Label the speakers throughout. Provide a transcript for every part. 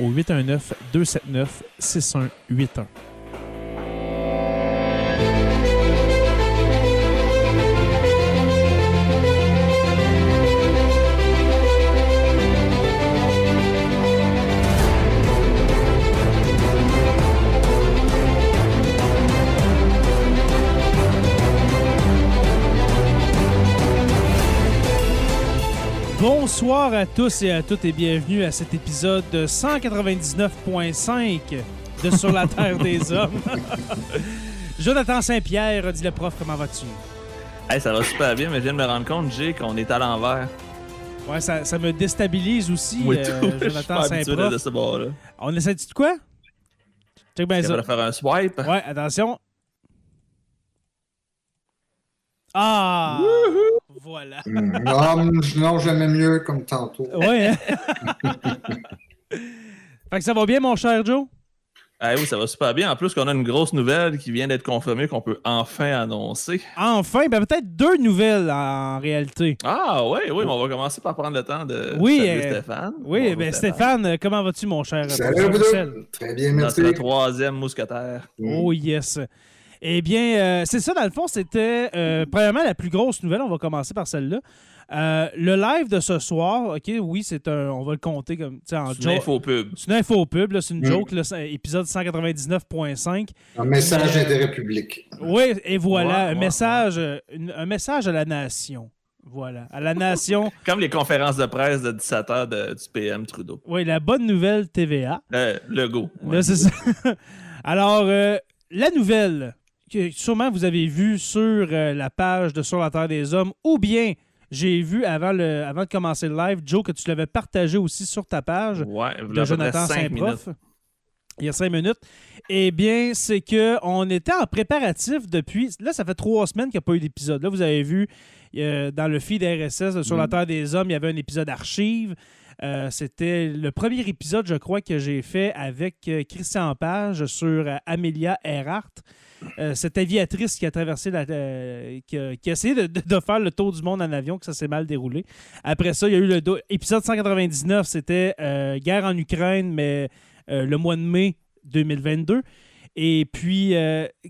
Speaker 1: au 819 Bonsoir à tous et à toutes et bienvenue à cet épisode 199.5 de Sur la Terre des Hommes. Jonathan Saint-Pierre, dit le prof, comment vas-tu?
Speaker 2: Hey, ça va super bien, mais je viens de me rendre compte, Jay, qu'on est à l'envers.
Speaker 1: Ouais, ça, ça me déstabilise aussi,
Speaker 2: Oui,
Speaker 1: euh,
Speaker 2: tout.
Speaker 1: Jonathan Saint-Prof.
Speaker 2: de ce bord-là.
Speaker 1: On essaie de quoi? Check bien ça.
Speaker 2: faire un swipe?
Speaker 1: Ouais, attention. Ah! Voilà.
Speaker 3: Hmm, Non, non j'aimais mieux comme tantôt.
Speaker 1: Ouais. hein? fait que ça va bien, mon cher Joe?
Speaker 2: Ah oui, ça va super bien. En plus, qu'on a une grosse nouvelle qui vient d'être confirmée qu'on peut enfin annoncer.
Speaker 1: Enfin, ben peut-être deux nouvelles en réalité.
Speaker 2: Ah oui, oui, mais on va commencer par prendre le temps de
Speaker 1: Oui,
Speaker 2: saluer
Speaker 1: euh,
Speaker 2: Stéphane.
Speaker 1: Oui,
Speaker 2: Bonjour,
Speaker 1: ben Stéphane, euh, comment vas-tu, mon cher?
Speaker 3: Salut. Très bien, merci.
Speaker 2: Notre troisième mousquetaire.
Speaker 1: Oh yes. Eh bien, euh, c'est ça, dans le fond, c'était euh, premièrement la plus grosse nouvelle. On va commencer par celle-là. Euh, le live de ce soir, OK, oui, c'est un. On va le compter comme. tu sais, En
Speaker 2: C'est une info pub.
Speaker 1: C'est une info pub, là, c'est une
Speaker 3: Mm.
Speaker 1: joke, là, c'est épisode 199.5.
Speaker 3: Un message d'intérêt public.
Speaker 1: Oui, et voilà,
Speaker 2: Ouais,
Speaker 1: un,
Speaker 2: ouais,
Speaker 1: message, euh, une- un message à la nation. Voilà, à la nation.
Speaker 2: Comme les conférences de presse de 17h de- du PM Trudeau.
Speaker 1: oui, la bonne nouvelle TVA.
Speaker 2: Euh, le go.
Speaker 1: Là, c'est ça. Alors, euh, la nouvelle que sûrement vous avez vue sur euh, la page de Sur la Terre des Hommes, ou bien j'ai vu avant, le, avant de commencer le live, Joe, que tu l'avais partagé aussi sur ta page
Speaker 2: Ouais,
Speaker 1: de Jonathan. Saint-Prof. Il y a cinq minutes. Eh bien, c'est que on était en préparatif depuis. Là, ça fait trois semaines qu'il n'y a pas eu d'épisode. Là, vous avez vu euh, dans le feed RSS Sur la
Speaker 2: Mm.
Speaker 1: Terre des Hommes, il y avait un épisode archive. Euh, C'était le premier épisode, je crois, que j'ai fait avec Christian Page sur Amelia Earhart. Euh, cette aviatrice qui a traversé la. euh, qui, a, qui a essayé de, de- de faire le tour du monde en avion, que ça s'est mal déroulé. Après ça, il y a eu le do- épisode 199, c'était euh, Guerre en Ukraine, mais le mois de mai 2022. Et puis,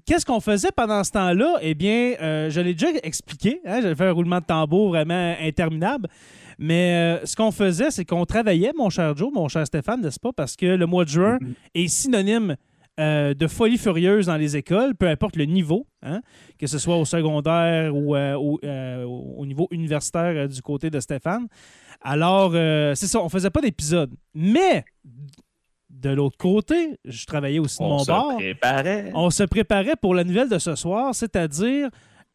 Speaker 1: qu'est-ce qu'on faisait pendant ce temps-là? Eh bien, je l'ai déjà expliqué. Hein? J'avais fait un roulement de tambour vraiment interminable. Mais euh, ce qu'on faisait, c'est qu'on travaillait, mon cher Joe, mon cher Stéphane, n'est-ce pas? Parce que le mois de juin est synonyme euh, de folie furieuse dans les écoles, peu importe le niveau, hein, que ce soit au secondaire ou euh, au, euh, au niveau universitaire du côté de Stéphane. Alors, c'est ça, on faisait pas d'épisode. Mais, de l'autre côté, je travaillais aussi de
Speaker 2: On
Speaker 1: mon
Speaker 2: se
Speaker 1: bord.
Speaker 2: préparait.
Speaker 1: On se préparait pour la nouvelle de ce soir, c'est-à-dire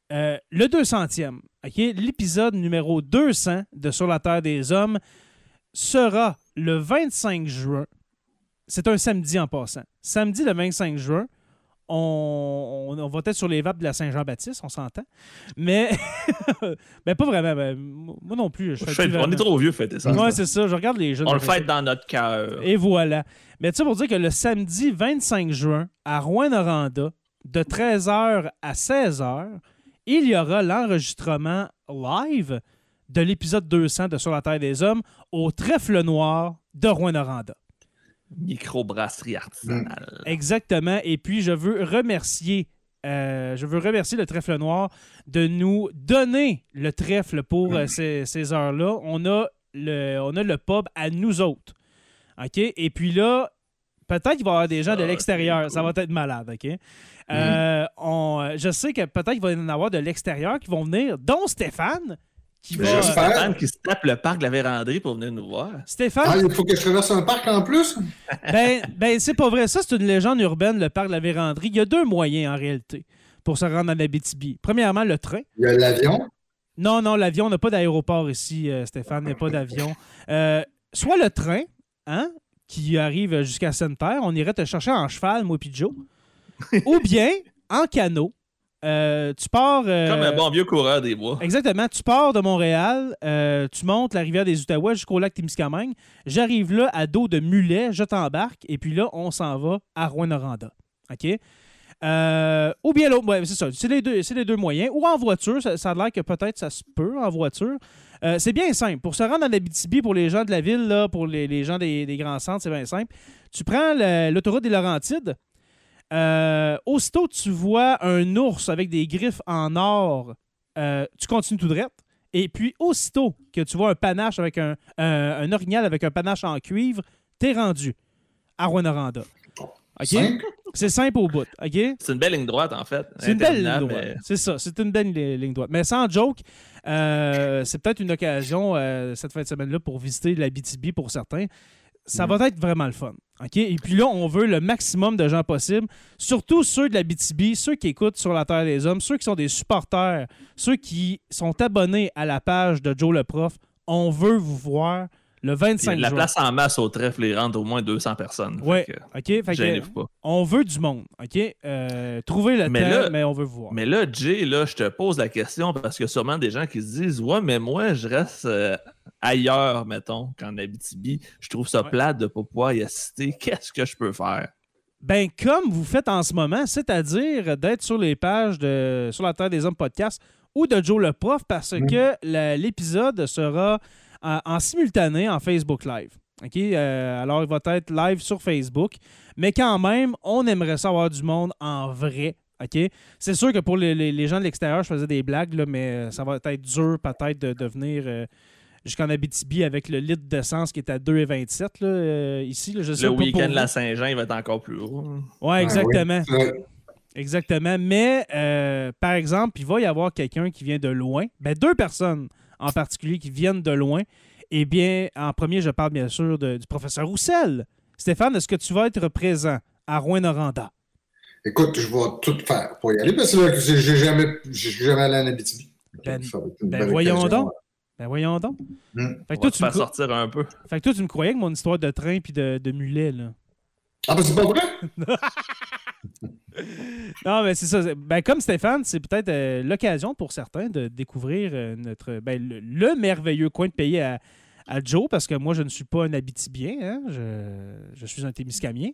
Speaker 1: le 200e. OK? L'épisode numéro 200 de Sur la Terre des Hommes sera le 25 juin. C'est un samedi en passant. Samedi le 25 juin, on, on, on va être sur les vapes de la Saint-Jean-Baptiste, on s'entend. Mais, ben pas vraiment. ben, moi non plus. Je
Speaker 2: Je
Speaker 1: fête
Speaker 2: fais-
Speaker 1: plus
Speaker 2: on est trop vieux fêter ça.
Speaker 1: Ouais, c'est ça. Je regarde les jeunes.
Speaker 2: on le fête dans notre cœur.
Speaker 1: Et voilà. Mais tu sais, pour dire que le samedi 25 juin, à Rouen-Noranda, de 13h à 16h, il y aura l'enregistrement live de l'épisode 200 de Sur la Terre des Hommes au Trèfle Noir de Rouen-Noranda.
Speaker 2: Microbrasserie artisanale.
Speaker 1: Exactement. Et puis, je veux remercier. euh, je veux remercier le Trèfle Noir de nous donner le trèfle pour euh, ces, ces heures-là. On, a le- on a le pub à nous autres. OK? Et puis là, peut-être qu'il va y avoir des gens de l'extérieur. Ça va être malade. OK? Euh, on- je sais que peut-être qu'il va y en avoir de l'extérieur qui vont venir, dont Stéphane. Qui va.
Speaker 2: Stéphane qui se tape le parc de la véranderie pour venir nous voir.
Speaker 1: Stéphane,
Speaker 3: Ah, il faut que je traverse un parc en plus?
Speaker 1: Ben, ben c'est pas vrai. Ça, c'est une légende urbaine, le parc de la Vérandrie. Il y a deux moyens, en réalité, pour se rendre en Abitibi. Premièrement, le train.
Speaker 3: Il y a l'avion?
Speaker 1: Non, non, l'avion, on n'a pas d'aéroport ici, euh, Stéphane, il n'y a pas d'avion. Euh, soit le train, hein, qui arrive jusqu'à Sainte-Terre, on irait te chercher en cheval, moi Joe. Ou bien en canot. Euh, tu pars... euh,
Speaker 2: Comme un bon vieux coureur des bois.
Speaker 1: Exactement. Tu pars de Montréal, euh, tu montes la rivière des Outaouais jusqu'au lac Témiscamingue. J'arrive là à dos de mulet, je t'embarque, et puis là, on s'en va à Rouen-Noranda. OK? Ou bien l'autre, ouais, c'est ça. C'est les, deux, c'est les deux moyens. Ou en voiture, ça, ça a l'air que peut-être ça se peut en voiture. C'est bien simple. Pour se rendre en Abitibi, pour les gens de la ville, là, pour les, les gens des, des grands centres, c'est bien simple. Tu prends le- l'autoroute des Laurentides. Euh, aussitôt que tu vois un ours avec des griffes en or, euh, tu continues tout droit. Et puis, aussitôt que tu vois un panache avec un, un, un orignal avec un panache en cuivre, t'es rendu à Rwanda. C'est simple au bout. OK?
Speaker 2: C'est une belle ligne droite, en fait.
Speaker 1: C'est une belle ligne droite.
Speaker 2: mais-
Speaker 1: C'est ça, c'est une belle li- ligne droite. Mais sans joke, euh, c'est peut-être une occasion euh, cette fin de semaine-là pour visiter la BTB pour certains. Ça va être vraiment le fun. OK? Et puis là, on veut le maximum de gens possible, surtout ceux de la BTB, ceux qui écoutent sur la Terre des Hommes, ceux qui sont des supporters, ceux qui sont abonnés à la page de Joe le Prof. On veut vous voir le
Speaker 2: Il y a
Speaker 1: 25
Speaker 2: de la
Speaker 1: juin.
Speaker 2: place en masse au trèfle, il rentre au moins 200 personnes. Que,
Speaker 1: OK? Fait que,
Speaker 2: pas.
Speaker 1: on veut du monde. OK? Euh, trouvez le
Speaker 2: Mais
Speaker 1: temps,
Speaker 2: là-
Speaker 1: mais on veut vous voir.
Speaker 2: Mais là, Jay, là, je te pose la question parce qu'il y a sûrement des gens qui se disent Ouais, mais moi, je reste euh, ailleurs, mettons, qu'en Abitibi. Je trouve ça
Speaker 1: Ouais.
Speaker 2: plate de ne pas pouvoir y assister. Qu'est-ce que je peux faire?
Speaker 1: Ben, comme vous faites en ce moment, c'est-à-dire d'être sur les pages de Sur la Terre des Hommes podcast ou de Joe le Prof, parce que l'épisode sera en, en simultané en Facebook Live. OK? Euh, alors, il va être live sur Facebook, mais quand même, on aimerait ça avoir du monde en vrai. OK? C'est sûr que pour les, les- les gens de l'extérieur, je faisais des blagues, là, mais euh, ça va être dur peut-être de, de venir euh, jusqu'en Abitibi avec le litre d'essence qui est à 2,27 là, euh, ici. là. je sais
Speaker 2: Le week-end
Speaker 1: vous.
Speaker 2: la Saint-Jean, il va être encore plus haut.
Speaker 1: Ouais, exactement.
Speaker 3: Ah, oui.
Speaker 1: Exactement. Mais, euh, par exemple, il va y avoir quelqu'un qui vient de loin. Ben, deux personnes en particulier qui viennent de loin. Eh bien, en premier, je parle bien sûr de- du professeur Roussel. Stéphane, est-ce que tu vas être présent à Rouen-Noranda?
Speaker 3: Écoute, je vais tout faire pour y aller parce que j'ai jamais, j'ai jamais allé en Abitibi.
Speaker 1: Ben- ben voyons donc. Ben voyons donc.
Speaker 3: Hmm.
Speaker 1: Fait
Speaker 2: On
Speaker 1: que,
Speaker 2: va
Speaker 1: toi,
Speaker 2: te
Speaker 1: tu me,
Speaker 2: faire sortir un peu.
Speaker 1: fait que toi, tu me croyais que mon histoire de train puis de, de mulet, là.
Speaker 3: Ah, ben c'est pas vrai?
Speaker 1: Non, mais c'est ça. Ben, comme Stéphane, c'est peut-être euh, l'occasion pour certains de découvrir euh, notre ben, le, le merveilleux coin de pays à, à Joe, parce que moi, je ne suis pas un Abitibien, hein, je, je suis un Témiscamien.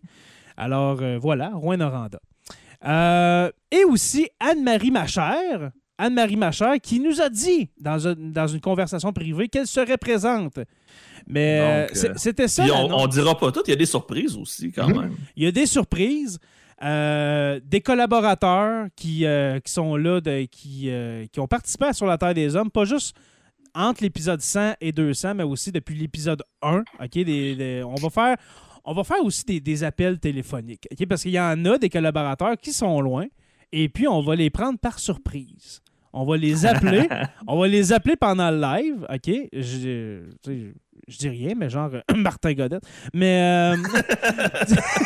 Speaker 1: Alors, euh, voilà, Rouen-Noranda. Et aussi Anne-Marie Machère, Anne-Marie Machère, qui nous a dit dans, un- dans une conversation privée qu'elle serait présente. Mais c'était ça.
Speaker 2: On, on dira pas tout, il y a des surprises aussi quand
Speaker 3: Mhm.
Speaker 2: même.
Speaker 1: Il y a des surprises, euh, des collaborateurs qui, euh, qui sont là, de- qui, euh, qui ont participé à Sur la Terre des Hommes, pas juste entre l'épisode 100 et 200, mais aussi depuis l'épisode 1. OK? Des- des- on, va faire, on va faire aussi des, des appels téléphoniques, OK? parce qu'il y en a des collaborateurs qui sont loin, et puis on va les prendre par surprise. On va les appeler. on va les appeler pendant le live, OK? Je, je dis rien, mais genre euh, Martin Godette. Mais, euh,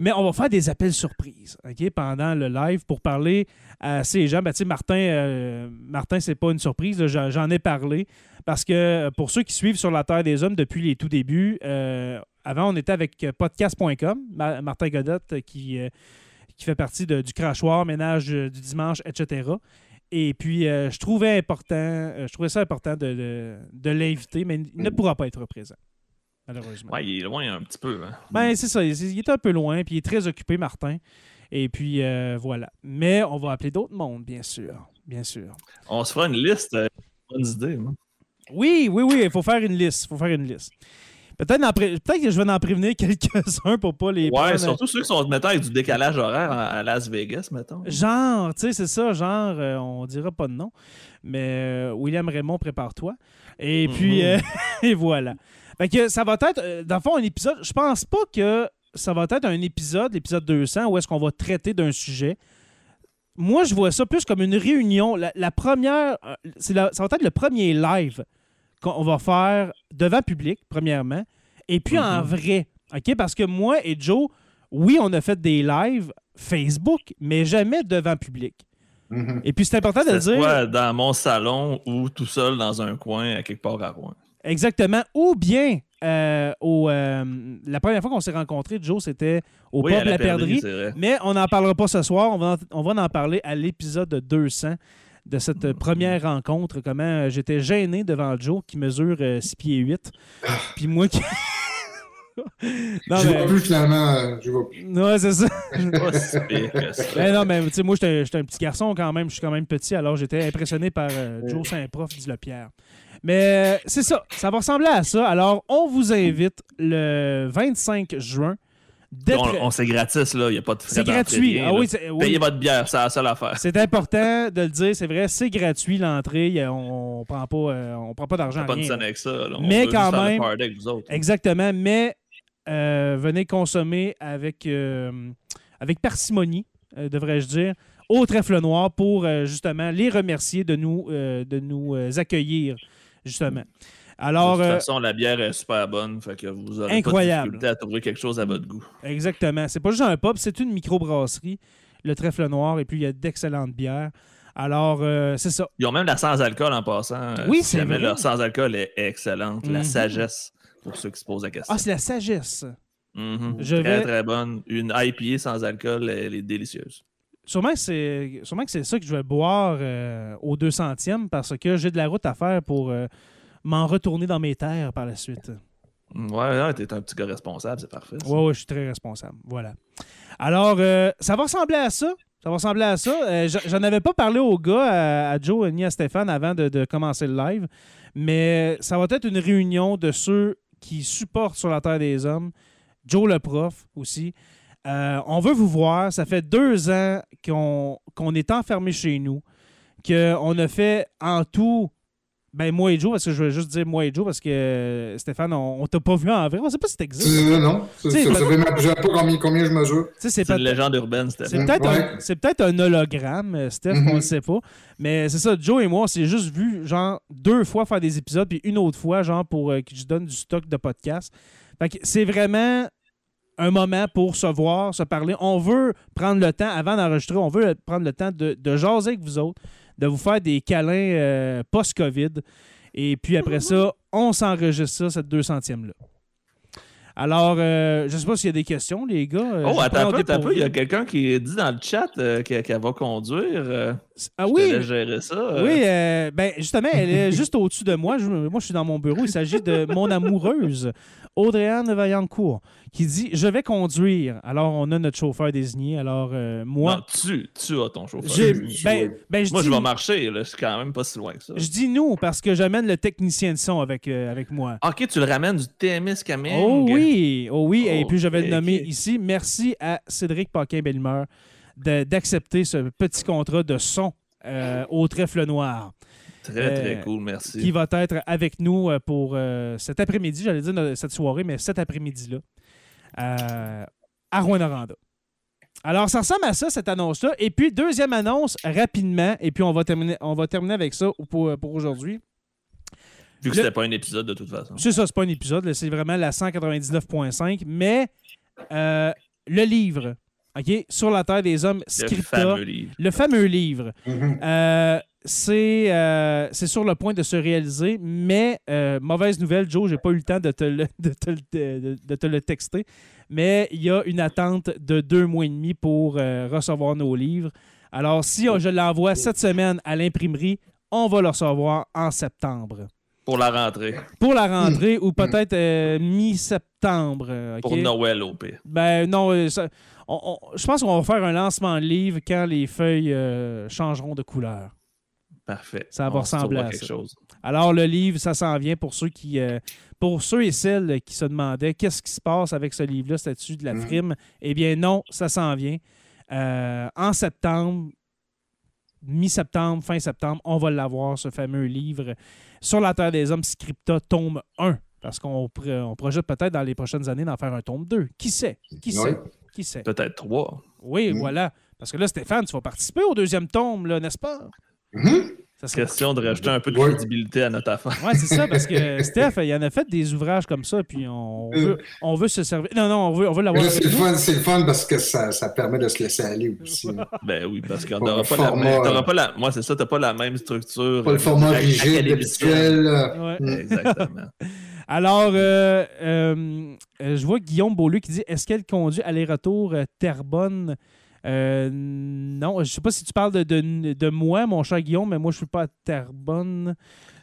Speaker 1: mais on va faire des appels surprises? Pendant le live pour parler à ces gens. Ben, Martin, euh, Martin c'est pas une surprise, j'en ai parlé. Parce que euh, pour ceux qui suivent sur la Terre des Hommes depuis les tout débuts, avant, on était avec podcast.com, Ma- Martin Godette qui, qui fait partie du crachoir, ménage du dimanche, etc. Et puis, euh, je trouvais important, euh, je trouvais ça important de, de- de l'inviter, mais il ne pourra pas être présent, malheureusement.
Speaker 2: Ouais, il est loin un petit peu. hein.
Speaker 1: Ben, c'est ça. Il il est un peu loin, puis il est très occupé, Martin. Et puis, euh, voilà. Mais on va appeler d'autres mondes, bien sûr. Bien sûr.
Speaker 2: On se fera une liste. bonne idée. moi.
Speaker 1: Oui, oui, oui, il faut faire une liste. Il faut faire une liste. Peut-être pré- peut-être que je vais en prévenir quelques-uns pour pas les
Speaker 2: Ouais, surtout ceux qui sont, mettons, avec du décalage horaire à Las Vegas, mettons.
Speaker 1: Genre, tu sais, c'est ça, genre, euh, on dira pas de nom. Mais euh, William Raymond, prépare-toi. Et puis,
Speaker 2: Mhm.
Speaker 1: euh, et voilà. Fait que ça va être, dans le fond, un épisode. Je pense pas que ça va être un épisode, l'épisode 200, où est-ce qu'on va traiter d'un sujet. Moi, je vois ça plus comme une réunion. La, la première, la- ça va être le premier live qu'on va faire devant public, premièrement, et puis en
Speaker 2: Mhm.
Speaker 1: vrai. OK? Parce que moi et Joe, oui, on a fait des lives Facebook, mais jamais devant public.
Speaker 3: Mhm.
Speaker 1: Et puis c'est important de dire.
Speaker 2: soit dans mon salon ou tout seul dans un coin à quelque part à Rouen?
Speaker 1: Exactement. Ou bien, euh, au, euh, la première fois qu'on s'est rencontrés, Joe, c'était au
Speaker 2: oui,
Speaker 1: pub
Speaker 2: à
Speaker 1: La Perdrix.
Speaker 2: c'est vrai.
Speaker 1: Mais on n'en parlera pas ce soir. On va en, on va en parler à l'épisode 200 de cette euh, première rencontre. Comment euh, j'étais gêné devant Joe qui mesure 6 pieds 8. Puis moi qui. non,
Speaker 3: je
Speaker 1: mais.
Speaker 3: vois plus finalement. euh, Je vois plus.
Speaker 1: Ouais, c'est ça.
Speaker 2: Ça.
Speaker 1: Ben non, mais tu sais, moi, j'étais j'étais un petit garçon quand même. Je suis quand même petit, alors j'étais impressionné par euh, Joe Saint-Prof, dit le Pierre. Mais euh, c'est ça. Ça va ressembler à ça. Alors, on vous invite le 25 juin.
Speaker 2: On, on- c'est gratis, là. Il n'y a pas de frais
Speaker 1: C'est gratuit.
Speaker 2: rien,
Speaker 1: Ah oui, oui.
Speaker 2: Payez votre bière, c'est la seule affaire.
Speaker 1: C'est important de le dire, c'est vrai, c'est gratuit l'entrée. On, on prend pas, euh, on prend pas d'argent.
Speaker 2: pas de
Speaker 1: rien,
Speaker 2: avec ça. là. On
Speaker 1: Mais quand même-
Speaker 2: avec vous autres.
Speaker 1: Exactement, mais euh, venez consommer avec, euh, avec parcimonie, euh, devrais-je dire, au trèfle noir pour justement les remercier de nous, de nous accueillir, justement. Alors,
Speaker 2: de toute
Speaker 1: euh,
Speaker 2: façon, la bière est super bonne, fait que vous aurez
Speaker 1: Incroyable.
Speaker 2: pas de difficulté à trouver quelque chose à votre goût.
Speaker 1: exactement. C'est pas juste un pub, c'est une microbrasserie, le trèfle noir, et puis il y a d'excellentes bières. Alors, euh, c'est ça.
Speaker 2: Ils ont même la sans-alcool en passant. euh,
Speaker 1: Oui, c'est vrai.
Speaker 2: leur sans-alcool est excellente.
Speaker 1: Mhm.
Speaker 2: La sagesse, pour ceux qui se posent la question.
Speaker 1: Ah, c'est la sagesse.
Speaker 2: Mhm.
Speaker 1: Je
Speaker 2: très,
Speaker 1: vais-
Speaker 2: très bonne. Une IPA sans alcool, elle est délicieuse.
Speaker 1: Sûrement que c'est sûrement que c'est ça que je vais boire euh, au 200e parce que j'ai de la route à faire pour euh, m'en retourner dans mes terres par la suite.
Speaker 2: Mm, Ouais, t'es un petit gars responsable, c'est parfait. ça.
Speaker 1: Ouais, ouais, je suis très responsable. Voilà. Alors, euh, ça va ressembler à ça. Ça va ressembler à ça. Euh, J'en avais pas parlé aux gars, à, à Joe ni à Stéphane avant de, de commencer le live, mais ça va être une réunion de ceux qui supportent sur la Terre des Hommes. Joe le prof aussi. Euh, on veut vous voir. Ça fait deux ans qu'on qu'on est enfermé chez nous, qu'on a fait en tout ben, moi et Joe, parce que je veux juste dire moi et Joe, parce que euh, Stéphane, on, on t'a pas vu en vrai. On sait pas si t'existes.
Speaker 3: C'est- non. C'est-
Speaker 1: Tu sais,
Speaker 3: Ça ça fait même- je sais pas combien, combien je mesure?
Speaker 1: Tu sais, c'est
Speaker 2: une légende urbaine, c'était
Speaker 1: c'est peut-être
Speaker 3: Ouais.
Speaker 1: un, c'est peut-être un hologramme, euh, Steph,
Speaker 3: Mhm.
Speaker 1: on le sait pas. Mais c'est ça, Joe et moi, on s'est juste vu, genre, deux fois faire des épisodes, puis une autre fois, genre, pour euh, que je donne du stock de podcast. Fait que c'est vraiment un moment pour se voir, se parler. On veut prendre le temps, avant d'enregistrer, on veut prendre le temps de, de jaser avec vous autres, de vous faire des câlins euh, post-COVID. Et puis après ça, on s'enregistre ça, cette 200e-là. Alors, euh, je sais pas s'il y a des questions, les gars. euh,
Speaker 2: Oh, attends un peu. Il y a quelqu'un qui dit dans le chat euh, qu'elle va conduire.
Speaker 1: Ah
Speaker 2: je
Speaker 1: oui,
Speaker 2: gérer ça. euh.
Speaker 1: Oui, euh, ben justement, elle est juste au-dessus de moi. Je- moi, je suis dans mon bureau. Il s'agit de mon amoureuse, Audrey-Anne Vaillancourt, qui dit Je vais conduire. Alors, on a notre chauffeur désigné. Alors, euh, moi,
Speaker 2: Non, tu, tu as ton chauffeur.
Speaker 3: je-
Speaker 1: Ben, ben, je
Speaker 2: Moi,
Speaker 1: dis,
Speaker 2: je vais marcher. là. Je suis quand même pas si loin que ça.
Speaker 1: je dis nous parce que j'amène le technicien de son avec, avec moi.
Speaker 2: Ok, tu le ramènes du TMS Caming.
Speaker 1: Oh oui, oh oui. Et puis, je vais le nommer ici. Merci à Cédric Paquin-Bellemeur d'accepter ce petit contrat de son euh, au trèfle noir.
Speaker 2: Très, très
Speaker 1: Euh,
Speaker 2: cool, merci.
Speaker 1: qui va être avec nous euh, pour cet après-midi, j'allais dire cette soirée, mais cet après-midi-là, à Rouen-Noranda. Alors, ça ressemble à ça, cette annonce-là. Et puis, deuxième annonce, rapidement, et puis on va terminer, on va terminer avec ça pour, pour aujourd'hui.
Speaker 2: Vu que c'était pas un épisode de toute façon.
Speaker 1: C'est ça, c'est pas un épisode, c'est vraiment la 199.5, mais euh, le livre, OK, Sur la Terre des Hommes,
Speaker 2: Le
Speaker 1: Scripta,
Speaker 2: fameux livre.
Speaker 1: le fameux livre.
Speaker 3: Mhm.
Speaker 1: Euh, c'est euh, c'est sur le point de se réaliser, mais euh, mauvaise nouvelle, Joe, j'ai pas eu le temps de te le, de te le- de- de te le texter, mais il y a une attente de deux mois et demi pour euh, recevoir nos livres. Alors, si je l'envoie cette semaine à l'imprimerie, on va le recevoir en septembre.
Speaker 2: Pour la rentrée.
Speaker 1: Pour la rentrée ou peut-être euh, mi-septembre. euh,
Speaker 2: Pour? Noël, au pire.
Speaker 1: Ben non, euh, ça- on- on- je pense qu'on va faire un lancement de livre quand les feuilles euh, changeront de couleur.
Speaker 2: Parfait.
Speaker 1: Ça va ressembler à
Speaker 2: quelque
Speaker 1: ça.
Speaker 2: chose.
Speaker 1: Alors le livre, ça s'en vient pour ceux qui, euh, pour ceux et celles qui se demandaient qu'est-ce qui se passe avec ce livre-là, statut de la
Speaker 3: Mhm.
Speaker 1: frime? Eh bien non, ça s'en vient. Euh, en septembre, mi-septembre, fin septembre, on va l'avoir, ce fameux livre sur la Terre des Hommes, Scripta, tome 1. Parce qu'on pr- on projette peut-être dans les prochaines années d'en faire un tome 2. Qui sait? Qui
Speaker 3: Ouais.
Speaker 1: sait? Qui sait?
Speaker 2: Peut-être trois.
Speaker 1: Oui,
Speaker 3: Mhm.
Speaker 1: voilà. Parce que là, Stéphane, tu vas participer au deuxième tome, là, n'est-ce pas?
Speaker 3: Mhm.
Speaker 1: Ça serait-
Speaker 2: Question de rajouter un peu de crédibilité à notre affaire.
Speaker 1: Oui, c'est ça, parce que Steph, il en a fait des ouvrages comme ça, puis on
Speaker 3: Euh.
Speaker 1: veut, on veut se servir. Non, non, on veut, on veut l'avoir
Speaker 3: c'est le fun, c'est le fun parce que ça, ça permet de se laisser aller aussi.
Speaker 2: Ben oui, parce qu'on n'aura pas, la
Speaker 3: format, euh,
Speaker 2: pas la. Moi, c'est ça, t'as pas la même structure.
Speaker 3: Pas le format
Speaker 2: euh,
Speaker 3: rigide,
Speaker 2: académicienne.
Speaker 3: habituel.
Speaker 1: Ouais.
Speaker 2: Exactement.
Speaker 1: Alors, euh, euh, euh, je vois Guillaume Beaulieu qui dit Est-ce qu'elle conduit aller-retour euh, Terrebonne Euh, Non, je sais pas si tu parles de, de, de moi, mon cher Guillaume, mais moi, je suis pas à Terrebonne.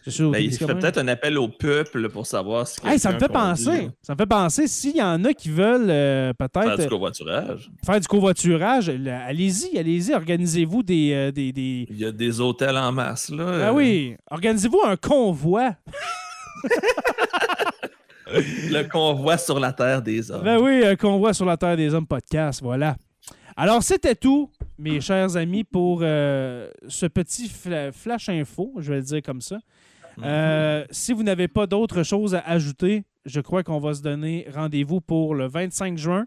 Speaker 1: Je
Speaker 2: Ben, il fait peut-être un appel au peuple pour savoir si.
Speaker 1: Hey, ça me fait penser. Ça me fait penser, s'il y en a qui veulent euh,
Speaker 2: Faire
Speaker 1: peut-être
Speaker 2: du covoiturage.
Speaker 1: faire du covoiturage, allez-y, allez-y, organisez-vous des, euh, des, des-
Speaker 2: Il y a des hôtels en masse, là.
Speaker 1: Ah oui, organisez-vous un convoi.
Speaker 2: Le convoi sur la terre des hommes.
Speaker 1: Ben oui, un convoi sur la Terre des Hommes podcast, voilà. Alors, c'était tout, mes chers amis, pour euh, ce petit fla- flash info, je vais le dire comme ça. Euh, si vous n'avez pas d'autre chose à ajouter, je crois qu'on va se donner rendez-vous pour le 25 juin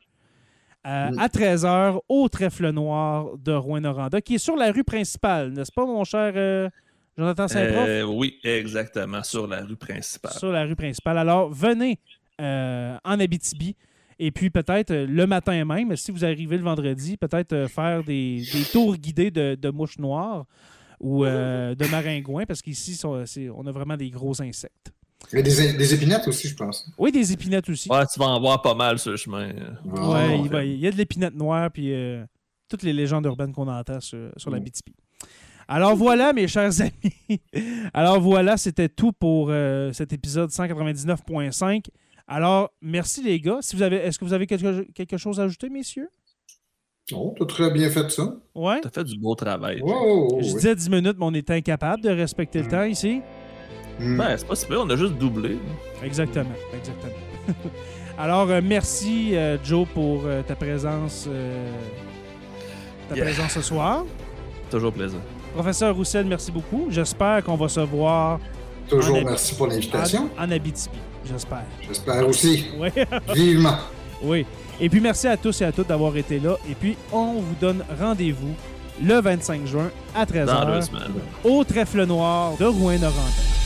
Speaker 1: euh,
Speaker 3: Mm.
Speaker 1: à 13h au Trèfle Noir de Rouen-Noranda, qui est sur la rue principale, n'est-ce pas, mon cher Jonathan Saint-Prof?
Speaker 2: Oui, exactement, sur la rue principale.
Speaker 1: sur la rue principale. Alors, venez en Abitibi. Et puis, peut-être euh, le matin même, si vous arrivez le vendredi, peut-être euh, faire des, des tours guidés de, de mouches noires ou euh, de maringouins, parce qu'ici, on a vraiment des gros insectes.
Speaker 3: Il y a des, des épinettes aussi, je pense.
Speaker 1: Oui, des épinettes aussi.
Speaker 2: Ouais, tu vas en voir pas mal sur le chemin.
Speaker 3: Ah, Ouais,
Speaker 1: il, va- il y a de l'épinette noire, puis euh, toutes les légendes urbaines qu'on entend sur, sur la
Speaker 3: Mm.
Speaker 1: BTP. Alors voilà, mes chers amis. Alors voilà, c'était tout pour euh, cet épisode 199.5. Alors, merci les gars. Si vous avez, Est-ce que vous avez quelque, quelque chose à ajouter, messieurs?
Speaker 3: Oh, t'as très bien fait ça.
Speaker 1: Ouais.
Speaker 2: T'as fait du beau travail.
Speaker 3: Wow,
Speaker 1: Je
Speaker 3: oui.
Speaker 1: disais 10 minutes, mais on est incapable de respecter le
Speaker 3: Mm.
Speaker 1: temps ici.
Speaker 3: Mm.
Speaker 2: Ben, c'est pas super, on a juste doublé.
Speaker 1: Exactement, exactement. Alors, euh, merci, euh, Joe, pour euh, ta présence, euh, ta
Speaker 2: Yeah.
Speaker 1: présence ce soir.
Speaker 2: Toujours plaisir.
Speaker 1: Professeur Roussel, merci beaucoup. J'espère qu'on va se voir
Speaker 3: Toujours
Speaker 1: en-
Speaker 3: merci pour l'invitation.
Speaker 1: en, en Abitibi. J'espère.
Speaker 3: J'espère aussi.
Speaker 1: Oui,
Speaker 3: Vivement.
Speaker 1: oui. Et puis, merci à tous et à toutes d'avoir été là. Et puis, on vous donne rendez-vous le 25 juin à
Speaker 2: Dans deux
Speaker 1: 13h
Speaker 2: semaines.
Speaker 1: au Trèfle Noir de Rouen-Noranda.